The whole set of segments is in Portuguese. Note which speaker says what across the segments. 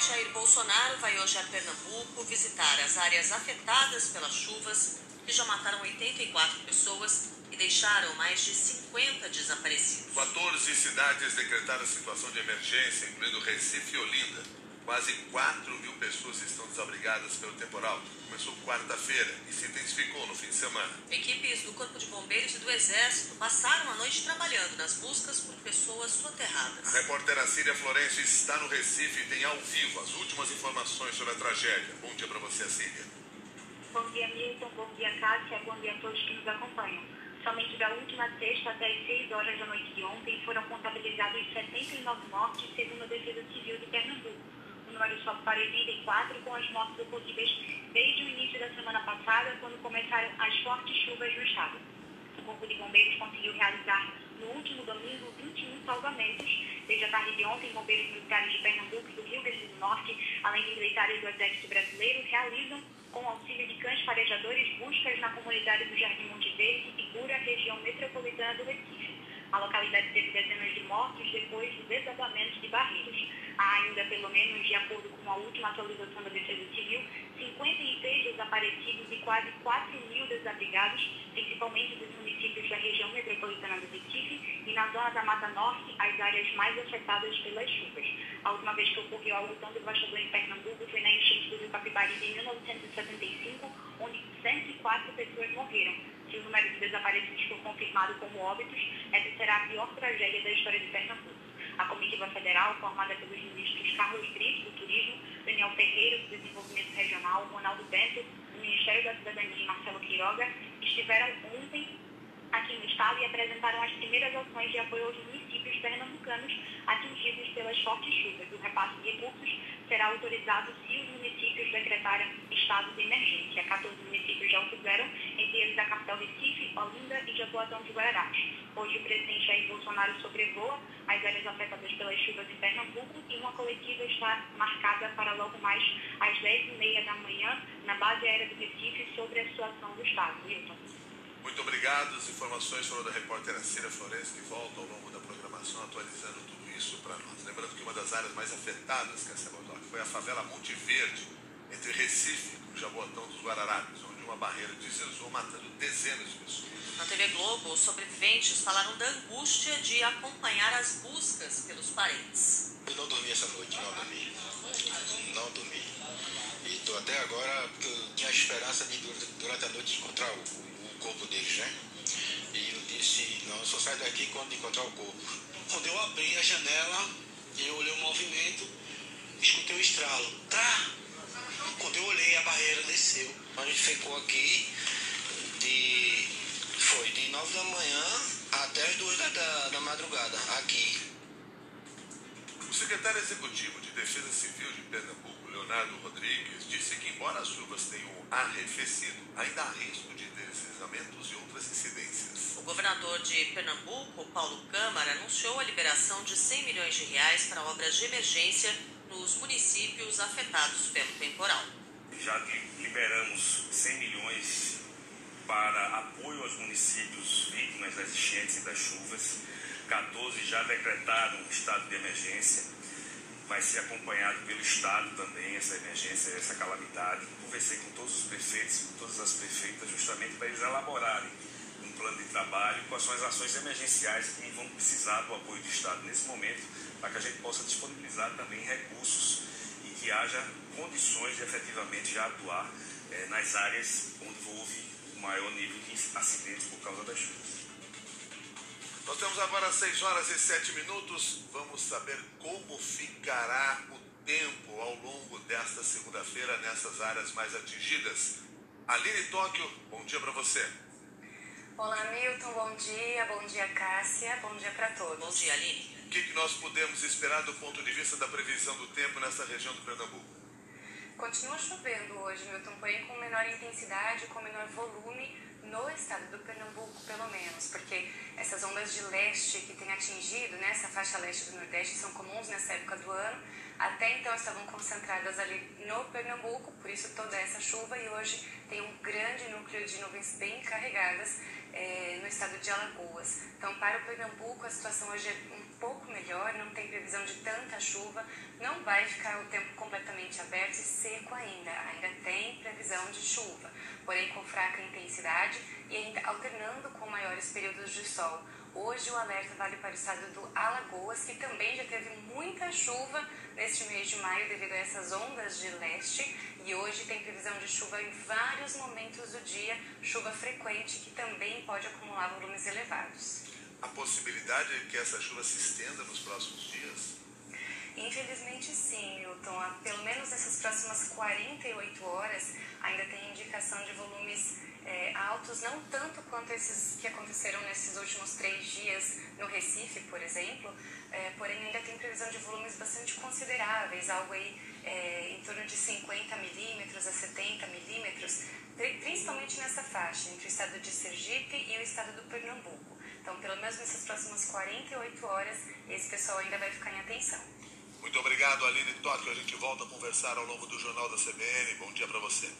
Speaker 1: Jair Bolsonaro vai hoje a Pernambuco visitar as áreas afetadas pelas chuvas que já mataram 84 pessoas e deixaram mais de 50 desaparecidos.
Speaker 2: 14 cidades decretaram situação de emergência, incluindo Recife e Olinda. Quase 4 mil pessoas estão desabrigadas pelo temporal. Começou quarta-feira e se intensificou no fim de semana.
Speaker 1: Equipes do Corpo de Bombeiros e do Exército passaram a noite trabalhando nas buscas por pessoas soterradas.
Speaker 2: A repórter Cília Florencio está no Recife e tem ao vivo as últimas informações sobre a tragédia. Bom dia para você, Cília.
Speaker 3: Bom dia, Milton. Bom dia, Cássia. Bom dia a todos que nos acompanham. Somente da última sexta até as 6 horas da noite de ontem foram contabilizados 79 mortes, segundo a Defesa Civil de Pernambuco. O número sobe para 84, com as mortes ocorridas desde o início da semana passada, quando começaram as fortes chuvas no estado. O Corpo de Bombeiros conseguiu realizar no último domingo 21 salvamentos. Desde a tarde de ontem, bombeiros militares de Pernambuco e do Rio Grande do Norte, além de militares do Exército Brasileiro, realizam, com auxílio de cães farejadores, buscas na comunidade do Jardim Monte Verde e Pura, região metropolitana do Recife. A localidade teve dezenas de mortos depois do desabamento de barreiras. Há ainda, pelo menos de acordo com a última atualização da Defesa Civil, 56 desaparecidos e quase 4 mil desabrigados, principalmente dos municípios da região metropolitana do Recife e na zona da Mata Norte, as áreas mais afetadas pelas chuvas. A última vez que ocorreu algo tão devastador em Pernambuco foi na enchente do Rio Capibari em 1975, onde 104 pessoas morreram. Se o número de desaparecidos for confirmado como óbitos, essa será a pior tragédia da história de Pernambuco. A comitiva federal, formada pelos ministros Carlos Brito, do Turismo, Daniel Ferreira, do Desenvolvimento Regional, Ronaldo Bento, do Ministério da Cidadania e Marcelo Quiroga, estiveram ontem aqui no estado e apresentaram as primeiras ações de apoio aos municípios pernambucanos atingidos pelas fortes chuvas. O repasse de recursos será autorizado se os municípios decretarem estado de emergência. 14 municípios já o fizeram, entre eles a capital Recife, Olinda e Jaboatão de Guararapes. Hoje o presidente Jair Bolsonaro sobrevoa as áreas afetadas pelas chuvas em Pernambuco e uma coletiva está marcada para logo mais às 10h30 da manhã na base aérea do Recife sobre a situação do estado. Milton.
Speaker 2: Muito obrigado. As informações foram da repórter Cília Florencio, que volta ao longo da programação atualizando tudo isso para nós. Lembrando que uma das áreas mais afetadas, que é foi a favela Monte Verde, entre Recife e o Jaboatão dos Guararapes, onde uma barreira deslizou, matando dezenas de pessoas.
Speaker 1: Na TV Globo, os sobreviventes falaram da angústia de acompanhar as buscas pelos parentes.
Speaker 4: Eu não dormi essa noite, não dormi. Não dormi. E estou até agora, porque eu tinha a esperança de durante a noite encontrar o, o corpo deles, né? E eu disse, não, eu só saio daqui quando encontrar o corpo. Quando eu abri a janela, eu olhei o movimento, escutei o estralo. Tá! Quando eu olhei, a barreira desceu. A gente ficou aqui de. Foi de 9 da manhã até as 2 da, da, da madrugada,
Speaker 2: secretário executivo de Defesa Civil de Pernambuco, Leonardo Rodrigues, disse que, embora as chuvas tenham arrefecido, ainda há risco de deslizamentos e outras incidências.
Speaker 1: O governador de Pernambuco, Paulo Câmara, anunciou a liberação de 100 milhões de reais para obras de emergência nos municípios afetados pelo temporal.
Speaker 5: Já liberamos 100 milhões para apoio aos municípios vítimas das enchentes e das chuvas. 14 já decretaram estado de emergência. Vai ser acompanhado pelo Estado também essa emergência, essa calamidade. Conversei com todos os prefeitos com todas as prefeitas justamente para eles elaborarem um plano de trabalho, quais são as ações emergenciais que vão precisar do apoio do Estado nesse momento, para que a gente possa disponibilizar também recursos e que haja condições de efetivamente já atuar eh, nas áreas onde houve o maior nível de acidentes por causa das chuvas.
Speaker 2: Nós temos agora 6 horas e 7 minutos. Vamos saber como ficará o tempo ao longo desta segunda-feira nessas áreas mais atingidas. Aline Tóquio, bom dia para você.
Speaker 6: Olá, Milton, bom dia. Bom dia, Cássia. Bom dia para todos.
Speaker 1: Bom dia, Aline.
Speaker 2: O que, que nós podemos esperar do ponto de vista da previsão do tempo nessa região do Pernambuco?
Speaker 6: Continua chovendo hoje, Milton, porém com menor intensidade, com menor volume no estado do Pernambuco, pelo menos, porque essas ondas de leste que têm atingido, né, essa faixa leste do Nordeste, são comuns nessa época do ano. Até então estavam concentradas ali no Pernambuco, por isso toda essa chuva, e hoje tem um grande núcleo de nuvens bem carregadas é, no estado de Alagoas. Então, para o Pernambuco, a situação hoje é um pouco melhor, não tem previsão de tanta chuva, não vai ficar o tempo completamente aberto e seco ainda. Ainda tem previsão de chuva, porém com fraca intensidade e ainda alternando com maiores períodos de sol. Hoje o alerta vale para o estado do Alagoas, que também já teve muita chuva neste mês de maio devido a essas ondas de leste. E hoje tem previsão de chuva em vários momentos do dia, chuva frequente que também pode acumular volumes elevados.
Speaker 2: A possibilidade de que essa chuva se estenda nos próximos dias?
Speaker 6: Infelizmente sim, Milton. Pelo menos nessas próximas 48 horas ainda tem indicação de volumes é, altos, não tanto quanto esses que aconteceram nesses últimos três dias no Recife, por exemplo, é, porém ainda tem previsão de volumes bastante consideráveis, algo aí é, em torno de 50 milímetros a 70 milímetros, principalmente nessa faixa, entre o estado de Sergipe e o estado do Pernambuco. Então, pelo menos nessas próximas 48 horas, esse pessoal ainda vai ficar em atenção.
Speaker 2: Muito obrigado, Aline Tóquio. A gente volta a conversar ao longo do Jornal da CBN. Bom dia para você.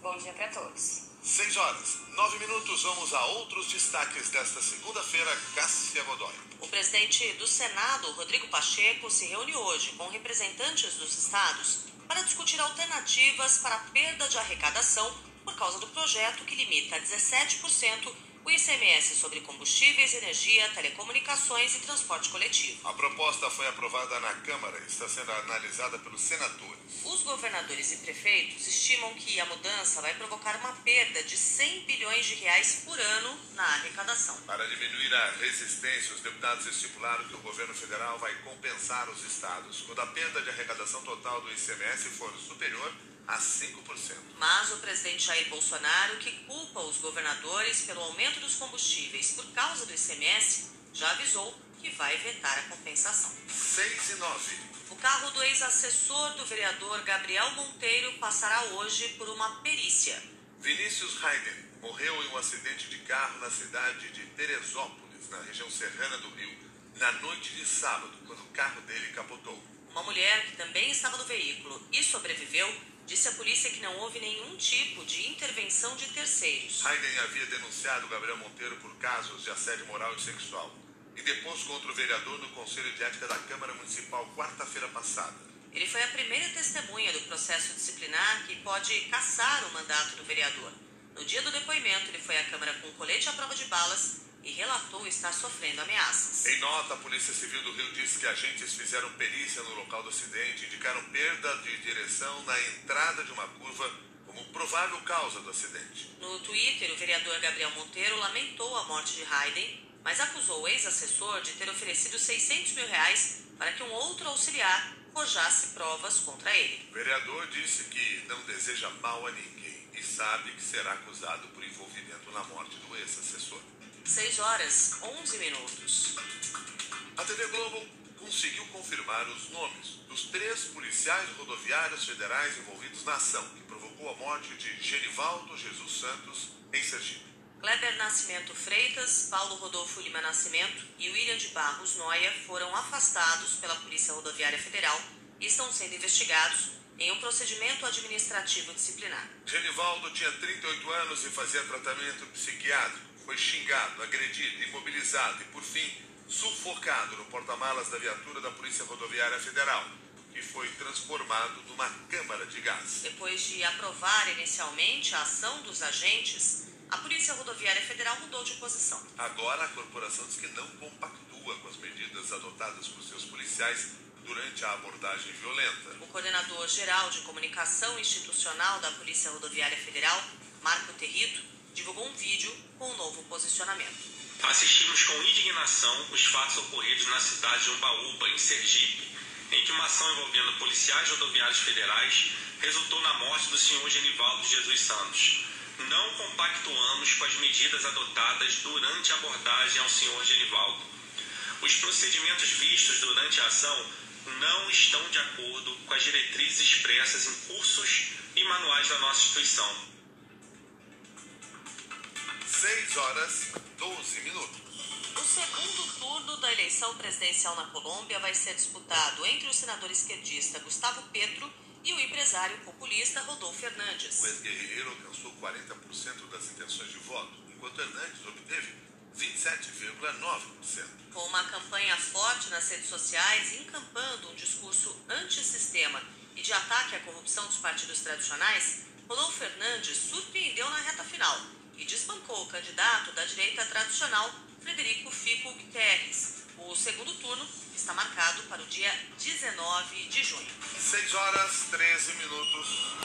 Speaker 6: Bom dia para todos.
Speaker 2: 6 horas, 9 minutos. Vamos a outros destaques desta segunda-feira. Cássia Godoy.
Speaker 1: O presidente do Senado, Rodrigo Pacheco, se reúne hoje com representantes dos estados para discutir alternativas para a perda de arrecadação por causa do projeto que limita a 17% o ICMS sobre combustíveis, energia, telecomunicações e transporte coletivo.
Speaker 2: A proposta foi aprovada na Câmara e está sendo analisada pelos senadores.
Speaker 1: Os governadores e prefeitos estimam que a mudança vai provocar uma perda de 100 bilhões de reais por ano na arrecadação.
Speaker 2: Para diminuir a resistência, os deputados estipularam que o governo federal vai compensar os estados quando a perda de arrecadação total do ICMS for superior a 5%.
Speaker 1: Mas o presidente Jair Bolsonaro, que culpa os governadores pelo aumento dos combustíveis por causa do ICMS, já avisou que vai vetar a compensação.
Speaker 2: 6 e 9.
Speaker 1: O carro do ex-assessor do vereador Gabriel Monteiro passará hoje por uma perícia.
Speaker 2: Vinícius Hayden morreu em um acidente de carro na cidade de Teresópolis, na região serrana do Rio, na noite de sábado, quando o carro dele capotou.
Speaker 1: Uma mulher que também estava no veículo e sobreviveu disse à polícia que não houve nenhum tipo de intervenção de terceiros.
Speaker 2: Hayden havia denunciado Gabriel Monteiro por casos de assédio moral e sexual e depôs contra o vereador no Conselho de Ética da Câmara Municipal quarta-feira passada.
Speaker 1: Ele foi a primeira testemunha do processo disciplinar que pode caçar o mandato do vereador. No dia do depoimento, ele foi à Câmara com um colete à prova de balas e relatou estar sofrendo ameaças.
Speaker 2: Em nota, a Polícia Civil do Rio disse que agentes fizeram perícia no local do acidente e indicaram perda de direção na entrada de uma curva como provável causa do acidente.
Speaker 1: No Twitter, o vereador Gabriel Monteiro lamentou a morte de Hayden, mas acusou o ex-assessor de ter oferecido 600 mil reais para que um outro auxiliar forjasse provas contra ele.
Speaker 2: O vereador disse que não deseja mal a ninguém e sabe que será acusado por envolvimento na morte do ex-assessor.
Speaker 1: 6 horas 11 minutos.
Speaker 2: A TV Globo conseguiu confirmar os nomes dos três policiais rodoviários federais envolvidos na ação que provocou a morte de Genivaldo Jesus Santos em Sergipe.
Speaker 1: Kleber Nascimento Freitas, Paulo Rodolfo Lima Nascimento e William de Barros Noia foram afastados pela Polícia Rodoviária Federal e estão sendo investigados em um procedimento administrativo disciplinar.
Speaker 2: Genivaldo tinha 38 anos e fazia tratamento psiquiátrico. Foi xingado, agredido, imobilizado e, por fim, sufocado no porta-malas da viatura da Polícia Rodoviária Federal, que foi transformado numa câmara de gás.
Speaker 1: Depois de aprovar inicialmente a ação dos agentes, a Polícia Rodoviária Federal mudou de posição.
Speaker 2: Agora, a corporação diz que não compactua com as medidas adotadas por seus policiais durante a abordagem violenta.
Speaker 1: O coordenador geral de comunicação institucional da Polícia Rodoviária Federal, Marco Territo, divulgou um vídeo com um novo posicionamento.
Speaker 7: Assistimos com indignação os fatos ocorridos na cidade de Umbaúba, em Sergipe, em que uma ação envolvendo policiais rodoviários federais resultou na morte do senhor Genivaldo Jesus Santos. Não compactuamos com as medidas adotadas durante a abordagem ao senhor Genivaldo. Os procedimentos vistos durante a ação não estão de acordo com as diretrizes expressas em cursos e manuais da nossa instituição.
Speaker 2: 6 horas 12 minutos.
Speaker 1: O segundo turno da eleição presidencial na Colômbia vai ser disputado entre o senador esquerdista Gustavo Petro e o empresário populista Rodolfo Fernandes.
Speaker 2: O ex-guerreiro alcançou 40% das intenções de voto, enquanto Hernandes obteve 27,9%.
Speaker 1: Com uma campanha forte nas redes sociais, encampando um discurso antissistema e de ataque à corrupção dos partidos tradicionais, Rodolfo Fernandes surpreendeu na reta final e desbancou o candidato da direita tradicional, Frederico Fico Guterres. O segundo turno está marcado para o dia 19 de junho.
Speaker 2: 6 horas 13 minutos.